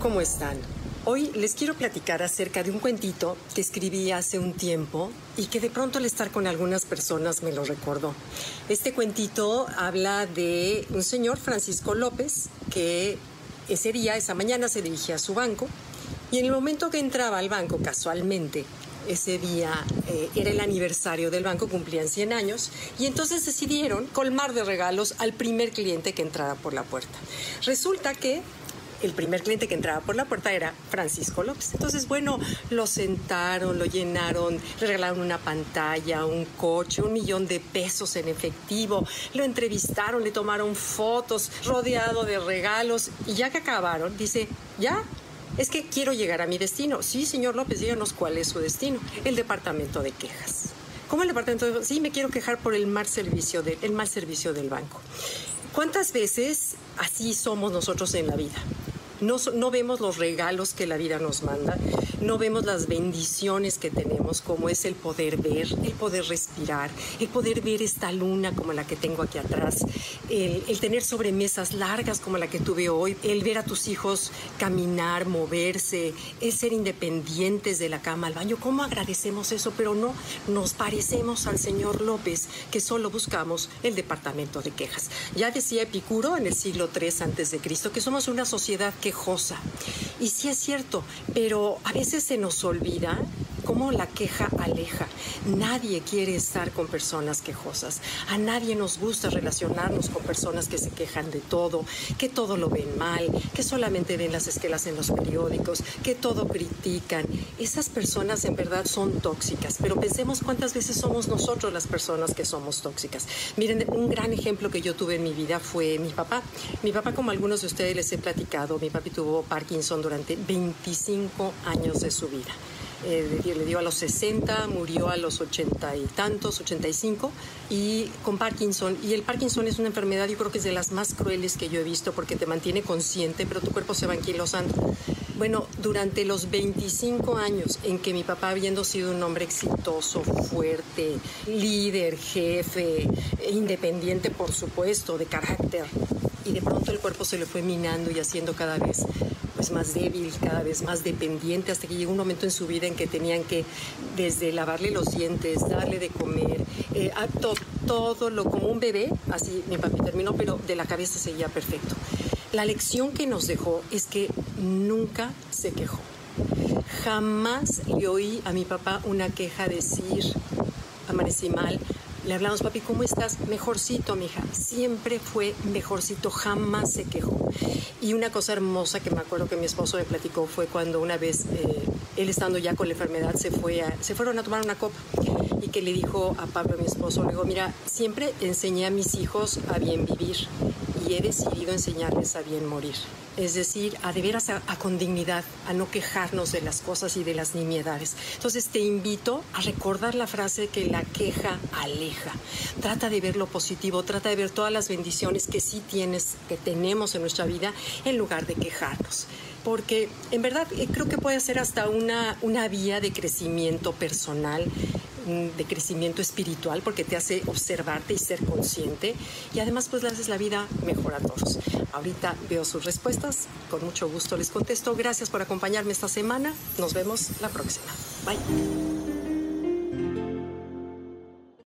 ¿Cómo están? Hoy les quiero platicar acerca de un cuentito que escribí hace un tiempo y que de pronto al estar con algunas personas me lo recordó. Este cuentito habla de un señor, Francisco López, que ese día, esa mañana, se dirigía a su banco y en el momento que entraba al banco, casualmente, ese día eh, era el aniversario del banco, cumplían 100 años, y entonces decidieron colmar de regalos al primer cliente que entrara por la puerta. Resulta que el primer cliente que entraba por la puerta era Francisco López. Entonces, bueno, lo sentaron, lo llenaron, le regalaron una pantalla, un coche, un millón de pesos en efectivo, lo entrevistaron, le tomaron fotos, rodeado de regalos, y ya que acabaron, dice, ya, es que quiero llegar a mi destino. Sí, señor López, díganos cuál es su destino. El departamento de quejas. ¿Cómo el departamento de Sí, me quiero quejar por el mal servicio, el mal servicio del banco. ¿Cuántas veces así somos nosotros en la vida? No, vemos los regalos que la vida nos manda, no vemos las bendiciones que tenemos, como es el poder ver, el poder respirar, el poder ver esta luna como la que tengo aquí atrás, el, el tener sobremesas largas como la que tuve hoy, el ver a tus hijos caminar, moverse, el ser independientes de la cama al baño. ¿Cómo agradecemos eso? Pero no nos parecemos al señor López, que solo buscamos el departamento de quejas. Ya decía Epicuro en el siglo III antes de Cristo que somos una sociedad que y sí es cierto, pero a veces se nos olvida cómo la queja aleja. Nadie quiere estar con personas quejosas. A nadie nos gusta relacionarnos con personas que se quejan de todo, que todo lo ven mal, que solamente ven las esquelas en los periódicos, que todo critican. Esas personas en verdad son tóxicas, pero pensemos cuántas veces somos nosotros las personas que somos tóxicas. Miren, un gran ejemplo que yo tuve en mi vida fue mi papá. Mi papá, como algunos de ustedes les he platicado, mi papi tuvo Parkinson durante 25 años de su vida eh, le dio a los 60, murió a los 80 y tantos, 85, y con Parkinson. Y el Parkinson es una enfermedad, yo creo que es de las más crueles que yo he visto porque te mantiene consciente, pero tu cuerpo se va anquilosando. Bueno, durante los 25 años en que mi papá, habiendo sido un hombre exitoso, fuerte, líder, jefe, independiente, por supuesto, de carácter, y de pronto el cuerpo se le fue minando y haciendo cada vez pues más débil, cada vez más dependiente, hasta que llegó un momento en su vida en que tenían que desde lavarle los dientes, darle de comer, eh, todo lo como un bebé, así mi papi terminó, pero de la cabeza seguía perfecto. La lección que nos dejó es que nunca se quejó. Jamás le oí a mi papá una queja decir, amanecí mal, le hablamos, papi, ¿cómo estás? Mejorcito, mija. Siempre fue mejorcito, jamás se quejó. Y una cosa hermosa que me acuerdo que mi esposo me platicó fue cuando una vez, eh, él estando ya con la enfermedad, se, fue se fueron a tomar una copa que le dijo a Pablo, mi esposo, le dijo, mira, siempre enseñé a mis hijos a bien vivir y he decidido enseñarles a bien morir. Es decir, a de veras a, con dignidad, a no quejarnos de las cosas y de las nimiedades. Entonces te invito a recordar la frase que la queja aleja. Trata de ver lo positivo, trata de ver todas las bendiciones que sí tienes, que tenemos en nuestra vida, en lugar de quejarnos porque en verdad eh, creo que puede ser hasta una, una vía de crecimiento personal de crecimiento espiritual porque te hace observarte y ser consciente y además pues le haces la vida mejor a todos. Ahorita veo sus respuestas, con mucho gusto les contesto. Gracias por acompañarme esta semana. Nos vemos la próxima. Bye.